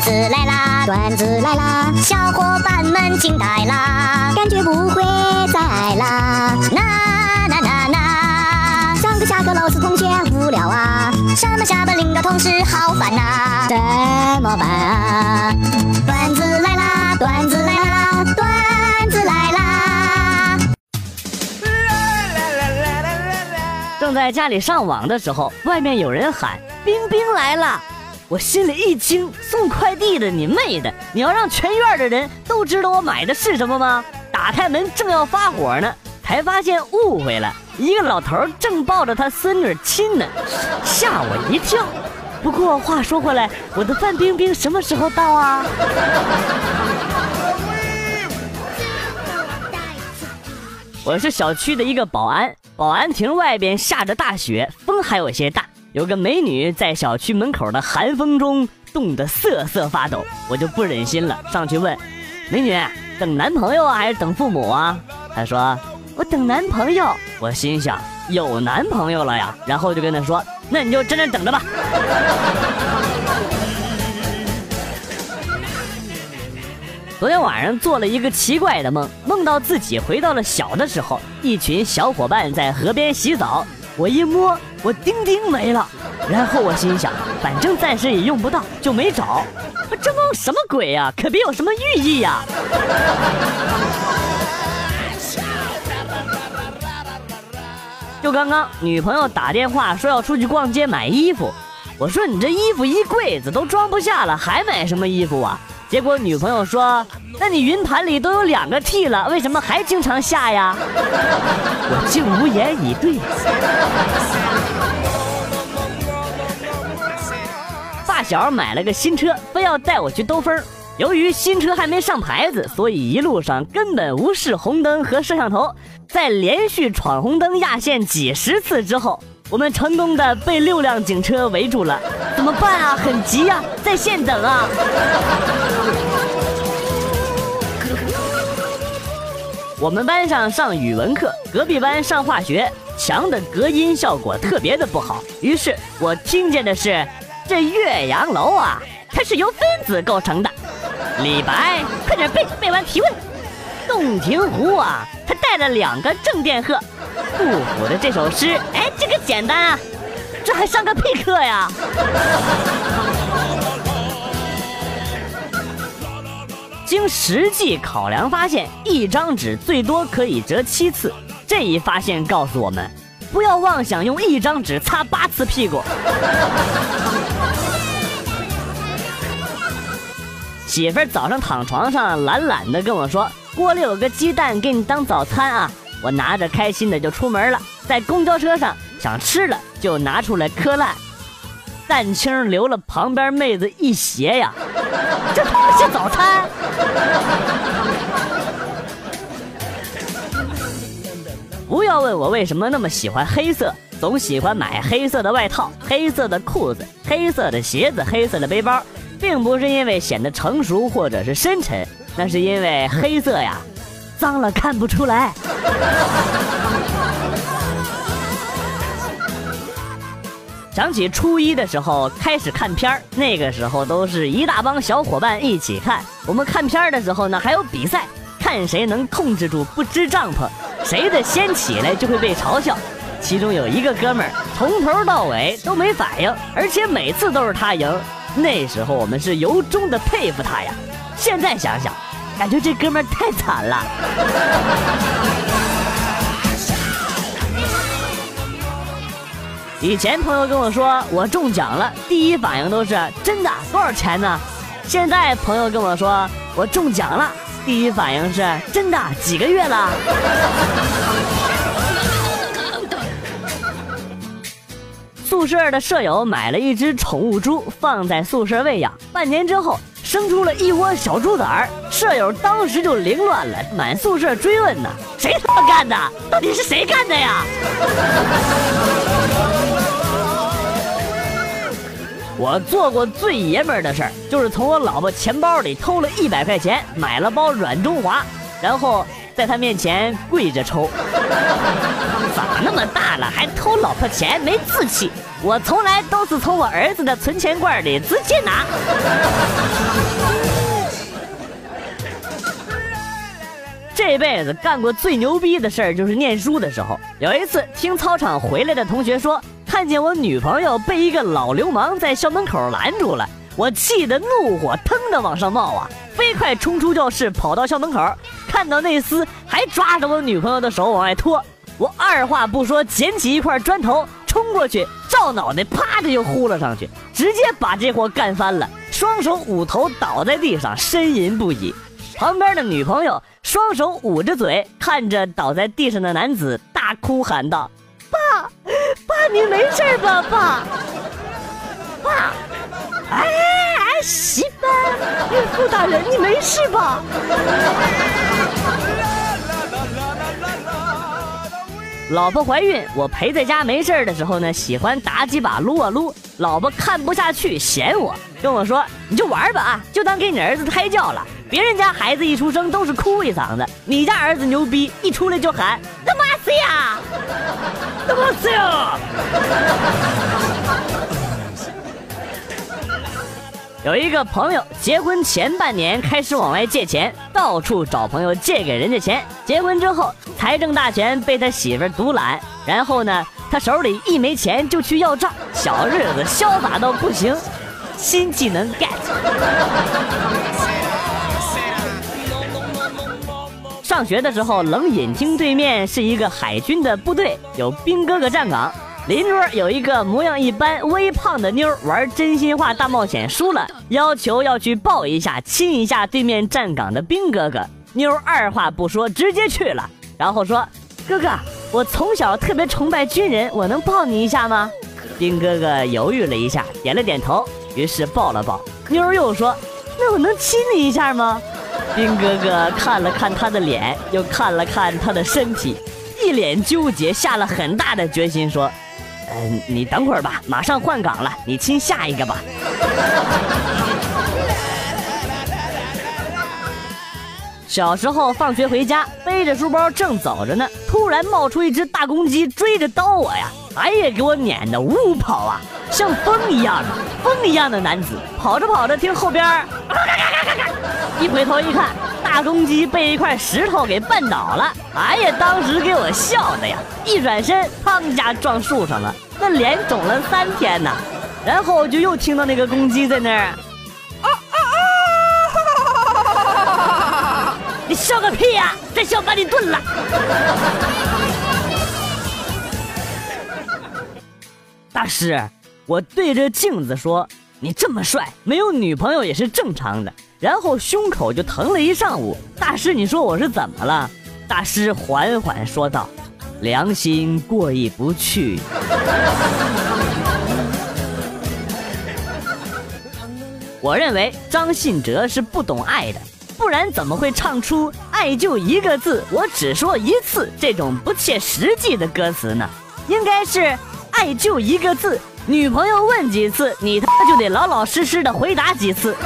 子来啦，段子来啦，小伙伴们惊呆啦，感觉不会再爱啦。那那那那，上课下课老师同学无聊啊，上班下班领导同事好烦呐，怎么办啊？段子来啦，段子来啦，段子来啦。正在家里上网的时候，外面有人喊“冰冰来了”，我心里一惊，送快递的你妹的！你要让全院的人都知道我买的是什么吗？打开门正要发火呢，才发现误会了，一个老头正抱着他孙女亲呢，吓我一跳。不过话说回来，我的范冰冰什么时候到啊？我是小区的一个保安，保安亭外边下着大雪，风还有些大。有个美女在小区门口的寒风中冻得瑟瑟发抖，我就不忍心了，上去问：“美女，等男朋友还是等父母啊？”她说：“我等男朋友。”我心想：有男朋友了呀，然后就跟她说：“那你就真的等着吧。”昨天晚上做了一个奇怪的梦，梦到自己回到了小的时候，一群小伙伴在河边洗澡。我一摸，我钉钉没了。然后我心想，反正暂时也用不到，就没找。这梦什么鬼呀？可别有什么寓意呀！就刚刚，女朋友打电话说要出去逛街买衣服，我说你这衣服一柜子都装不下了，还买什么衣服啊？结果女朋友说：“那你云盘里都有两个 T 了，为什么还经常下呀？”我竟无言以对。大小买了个新车，非要带我去兜风。由于新车还没上牌子，所以一路上根本无视红灯和摄像头。在连续闯红灯压线几十次之后，我们成功的被六辆警车围住了。怎么办啊？很急呀，在线等啊。我们班上上语文课，隔壁班上化学，墙的隔音效果特别的不好。于是我听见的是，这岳阳楼啊，它是由分子构成的。李白，快点背，背完提问。洞庭湖啊，它带了两个正电荷。杜甫的这首诗，哎，这个简单啊，这还上个屁课呀？经实际考量发现，一张纸最多可以折七次。这一发现告诉我们，不要妄想用一张纸擦八次屁股。媳妇儿早上躺床上懒懒的跟我说：“锅里有个鸡蛋，给你当早餐啊。”我拿着开心的就出门了，在公交车上想吃了就拿出来磕烂，蛋清流了旁边妹子一鞋呀。这他妈是早餐。不要问我为什么那么喜欢黑色，总喜欢买黑色的外套、黑色的裤子、黑色的鞋子、黑色的背包，并不是因为显得成熟或者是深沉，那是因为黑色呀，脏了看不出来。想起初一的时候开始看片儿，那个时候都是一大帮小伙伴一起看。我们看片儿的时候呢，还有比赛，看谁能控制住不支帐篷，谁的先起来就会被嘲笑。其中有一个哥们儿从头到尾都没反应，而且每次都是他赢。那时候我们是由衷的佩服他呀。现在想想，感觉这哥们儿太惨了。以前朋友跟我说我中奖了，第一反应都是真的，多少钱呢？现在朋友跟我说我中奖了，第一反应是真的，几个月了？宿舍的舍友买了一只宠物猪，放在宿舍喂养，半年之后生出了一窝小猪崽儿，舍友当时就凌乱了，满宿舍追问呢，谁他妈干的？到底是谁干的呀？我做过最爷们儿的事儿，就是从我老婆钱包里偷了一百块钱，买了包软中华，然后在她面前跪着抽。长那么大了还偷老婆钱，没志气！我从来都是从我儿子的存钱罐里直接拿。这辈子干过最牛逼的事儿就是念书的时候，有一次听操场回来的同学说，看见我女朋友被一个老流氓在校门口拦住了，我气得怒火腾的往上冒啊，飞快冲出教室，跑到校门口，看到那厮还抓着我女朋友的手往外拖，我二话不说，捡起一块砖头冲过去，照脑袋啪的就呼了上去，直接把这货干翻了，双手捂头倒在地上呻吟不已。旁边的女朋友双手捂着嘴，看着倒在地上的男子，大哭喊道：“爸，爸，你没事吧？爸，爸，哎，媳妇，孕妇大人，你没事吧？”老婆怀孕，我陪在家没事的时候呢，喜欢打几把撸啊撸。老婆看不下去，嫌我，跟我说：“你就玩吧啊，就当给你儿子胎教了。”别人家孩子一出生都是哭一嗓子，你家儿子牛逼，一出来就喊他妈死呀，他妈死呀！有一个朋友结婚前半年开始往外借钱，到处找朋友借给人家钱。结婚之后，财政大权被他媳妇独揽，然后呢，他手里一没钱就去要账，小日子潇洒到不行。新技能 get。上学的时候，冷饮厅对面是一个海军的部队，有兵哥哥站岗。邻桌有一个模样一般、微胖的妞玩真心话大冒险输了，要求要去抱一下、亲一下对面站岗的兵哥哥。妞二话不说直接去了，然后说：“哥哥，我从小特别崇拜军人，我能抱你一下吗？” 兵哥哥犹豫了一下，点了点头，于是抱了抱。妞又说：“那我能亲你一下吗？”兵哥哥看了看他的脸，又看了看他的身体，一脸纠结，下了很大的决心说：“嗯，你等会儿吧，马上换岗了，你亲下一个吧。”小时候放学回家，背着书包正走着呢，突然冒出一只大公鸡，追着叨我呀！哎呀，给我撵的呜跑啊，像风一样的风一样的男子，跑着跑着，听后边一回头一看，大公鸡被一块石头给绊倒了。哎呀，当时给我笑的呀！一转身，砰一下撞树上了，那脸肿了三天呢。然后就又听到那个公鸡在那儿。啊啊啊你笑个屁呀！再笑把你炖了。大师，我对着镜子说：“你这么帅，没有女朋友也是正常的。”然后胸口就疼了一上午。大师，你说我是怎么了？大师缓缓说道：“良心过意不去。”我认为张信哲是不懂爱的。不然怎么会唱出“爱就一个字，我只说一次”这种不切实际的歌词呢？应该是“爱就一个字，女朋友问几次，你他妈就得老老实实的回答几次。”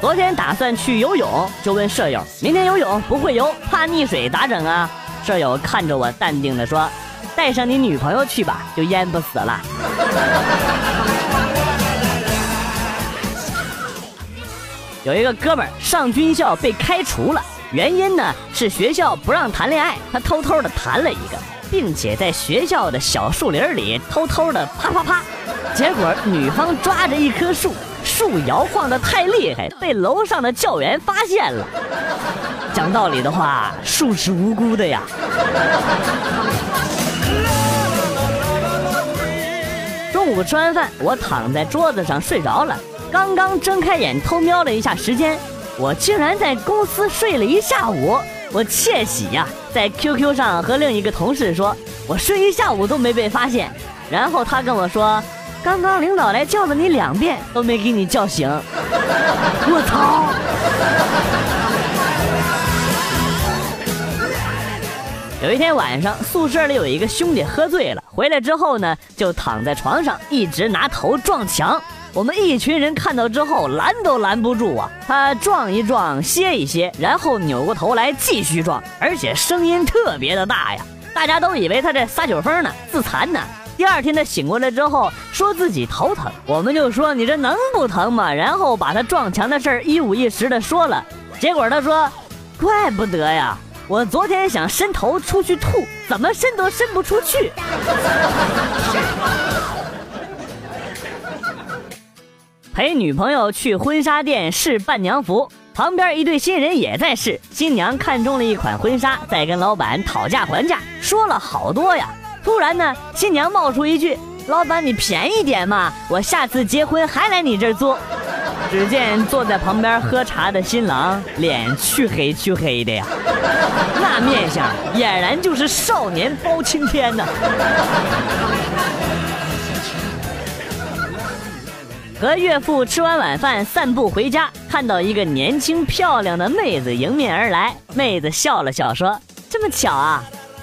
昨天打算去游泳，就问舍友：“明天游泳不会游，怕溺水咋整啊？”舍友看着我，淡定的说：“带上你女朋友去吧，就淹不死了。”有一个哥们儿上军校被开除了，原因呢是学校不让谈恋爱，他偷偷的谈了一个，并且在学校的小树林里偷偷的啪啪啪，结果女方抓着一棵树，树摇晃的太厉害，被楼上的教员发现了。讲道理的话，树是无辜的呀。中午吃完饭，我躺在桌子上睡着了。刚刚睁开眼偷瞄了一下时间，我竟然在公司睡了一下午，我窃喜呀！在 QQ 上和另一个同事说，我睡一下午都没被发现。然后他跟我说，刚刚领导来叫了你两遍，都没给你叫醒。我操！有一天晚上，宿舍里有一个兄弟喝醉了，回来之后呢，就躺在床上，一直拿头撞墙。我们一群人看到之后拦都拦不住啊！他撞一撞，歇一歇，然后扭过头来继续撞，而且声音特别的大呀！大家都以为他在撒酒疯呢，自残呢。第二天他醒过来之后，说自己头疼，我们就说你这能不疼吗？然后把他撞墙的事儿一五一十的说了。结果他说，怪不得呀，我昨天想伸头出去吐，怎么伸都伸不出去。陪女朋友去婚纱店试伴娘服，旁边一对新人也在试。新娘看中了一款婚纱，在跟老板讨价还价，说了好多呀。突然呢，新娘冒出一句：“老板，你便宜点嘛，我下次结婚还来你这儿做。”只见坐在旁边喝茶的新郎脸黢黑黢黑的呀，那面相俨然就是少年包青天呐。和岳父吃完晚饭，散步回家，看到一个年轻漂亮的妹子迎面而来。妹子笑了笑说：“这么巧啊！”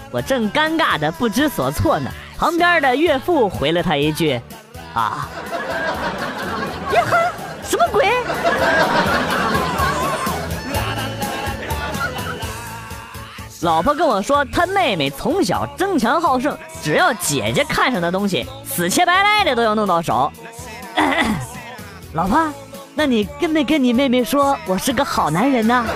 我正尴尬的不知所措呢，旁边的岳父回了他一句：“啊，呀哈，什么鬼？”老婆跟我说，她妹妹从小争强好胜，只要姐姐看上的东西，死乞白赖的都要弄到手。老婆，那你跟没跟你妹妹说我是个好男人呢？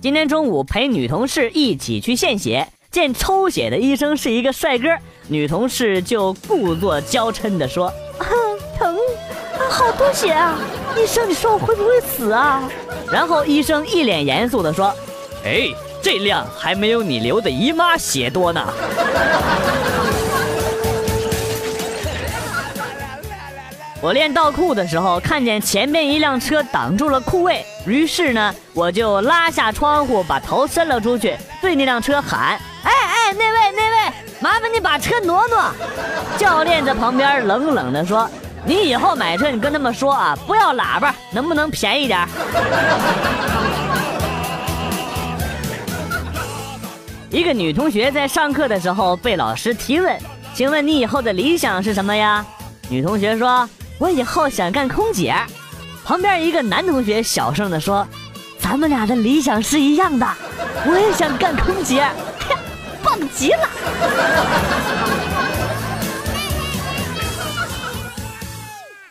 今天中午陪女同事一起去献血，见抽血的医生是一个帅哥，女同事就故作娇嗔的说：“ 疼，啊好多血啊！医生，你说我会不会死啊？”然后医生一脸严肃的说：“ 哎，这量还没有你流的姨妈血多呢。”我练倒库的时候，看见前面一辆车挡住了库位，于是呢，我就拉下窗户，把头伸了出去，对那辆车喊：“哎哎，那位那位，麻烦你把车挪挪。”教练在旁边冷冷地说：“你以后买车，你跟他们说啊，不要喇叭，能不能便宜点？”一个女同学在上课的时候被老师提问：“请问你以后的理想是什么呀？”女同学说。我以后想干空姐，旁边一个男同学小声的说：“咱们俩的理想是一样的，我也想干空姐，棒极了。”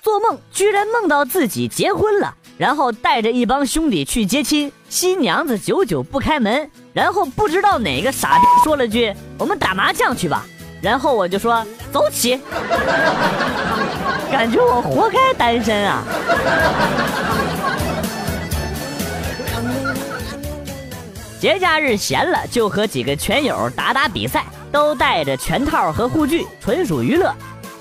做梦居然梦到自己结婚了，然后带着一帮兄弟去接亲，新娘子久久不开门，然后不知道哪个傻逼说了句：“我们打麻将去吧。”然后我就说：“走起。” 感觉我活该单身啊！节假日闲了就和几个拳友打打比赛，都带着拳套和护具，纯属娱乐。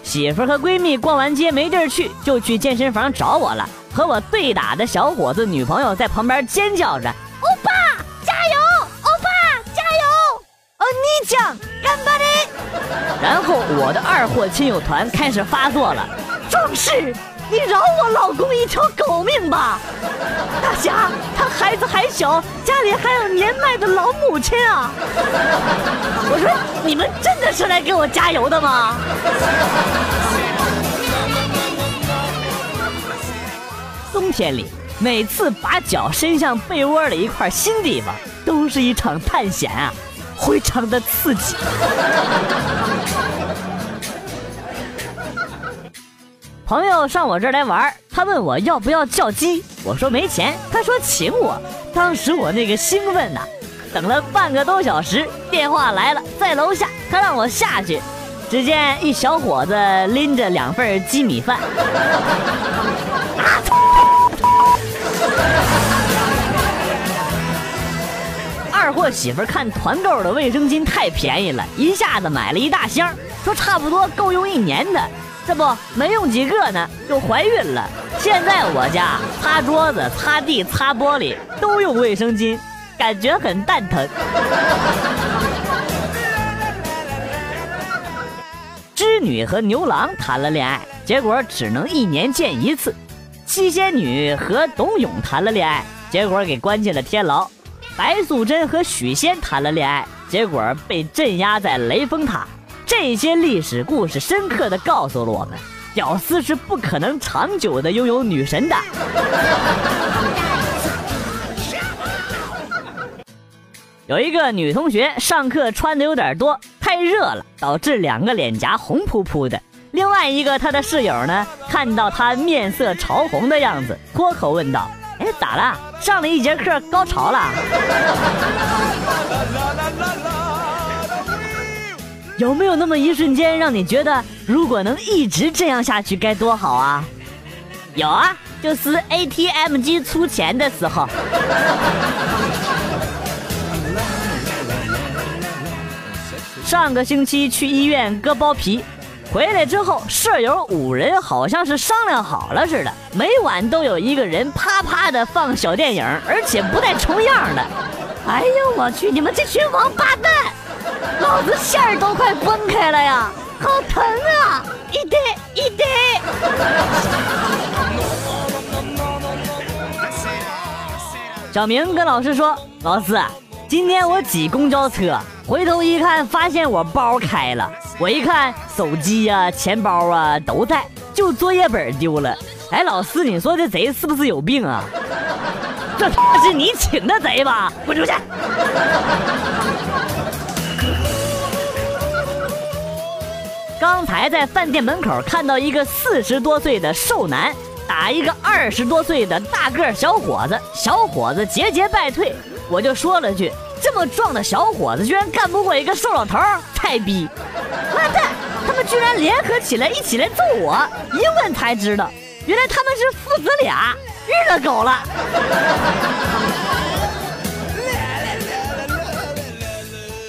媳妇和闺蜜逛完街没地儿去，就去健身房找我了。和我对打的小伙子女朋友在旁边尖叫着：“欧巴加油！欧巴加油！哦，你讲干巴的！”然后我的二货亲友团开始发作了。壮士，你饶我老公一条狗命吧！大侠，他孩子还小，家里还有年迈的老母亲啊！我说，你们真的是来给我加油的吗？冬天里，每次把脚伸向被窝的一块新地方，都是一场探险啊，非常的刺激。朋友上我这儿来玩，他问我要不要叫鸡，我说没钱，他说请我。当时我那个兴奋呐，等了半个多小时，电话来了，在楼下，他让我下去。只见一小伙子拎着两份鸡米饭，二货媳妇看团购的卫生巾太便宜了，一下子买了一大箱，说差不多够用一年的。这不没用几个呢，就怀孕了。现在我家擦桌子、擦地、擦玻璃都用卫生巾，感觉很蛋疼。织女和牛郎谈了恋爱，结果只能一年见一次。七仙女和董永谈了恋爱，结果给关进了天牢。白素贞和许仙谈了恋爱，结果被镇压在雷峰塔。这些历史故事深刻的告诉了我们，屌丝是不可能长久的拥有女神的。有一个女同学上课穿的有点多，太热了，导致两个脸颊红扑扑的。另外一个她的室友呢，看到她面色潮红的样子，脱口问道：“哎，咋了？上了一节课高潮了？” 有没有那么一瞬间让你觉得，如果能一直这样下去该多好啊？有啊，就是 ATM 机出钱的时候。上个星期去医院割包皮，回来之后，舍友五人好像是商量好了似的，每晚都有一个人啪啪的放小电影，而且不带重样的。哎呦我去，你们这群王八蛋！老子线儿都快崩开了呀，好疼啊！一堆一堆。小明跟老师说：“老师，今天我挤公交车，回头一看，发现我包开了。我一看，手机呀、钱包啊都在，就作业本丢了。哎，老师，你说这贼是不是有病啊？这是你请的贼吧？滚出去！”刚才在饭店门口看到一个四十多岁的瘦男打一个二十多岁的大个小伙子，小伙子节节败退，我就说了句：“这么壮的小伙子居然干不过一个瘦老头，菜逼！”妈蛋，他们居然联合起来一起来揍我！一问才知道，原来他们是父子俩，日了狗了。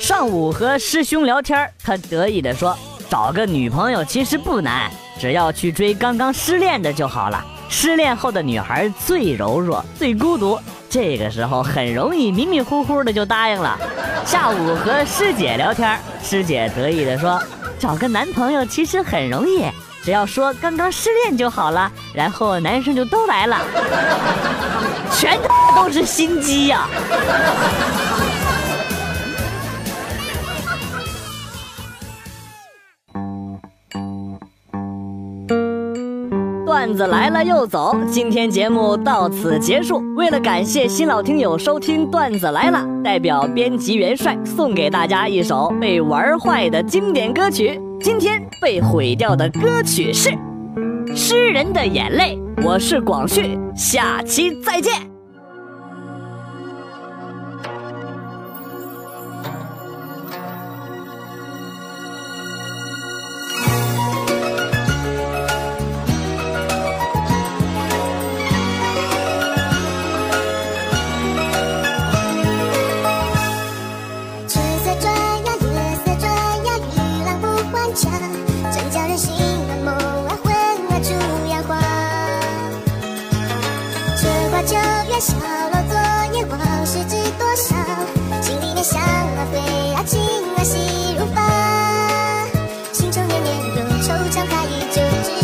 上午和师兄聊天，他得意地说。找个女朋友其实不难，只要去追刚刚失恋的就好了。失恋后的女孩最柔弱、最孤独，这个时候很容易迷迷糊糊的就答应了。下午和师姐聊天，师姐得意的说：“找个男朋友其实很容易，只要说刚刚失恋就好了，然后男生就都来了。”全都是心机呀！段子来了又走，今天节目到此结束。为了感谢新老听友收听段子来了，代表编辑元帅送给大家一首被玩坏的经典歌曲。今天被毁掉的歌曲是《诗人的眼泪》。我是广旭，下期再见。Thank.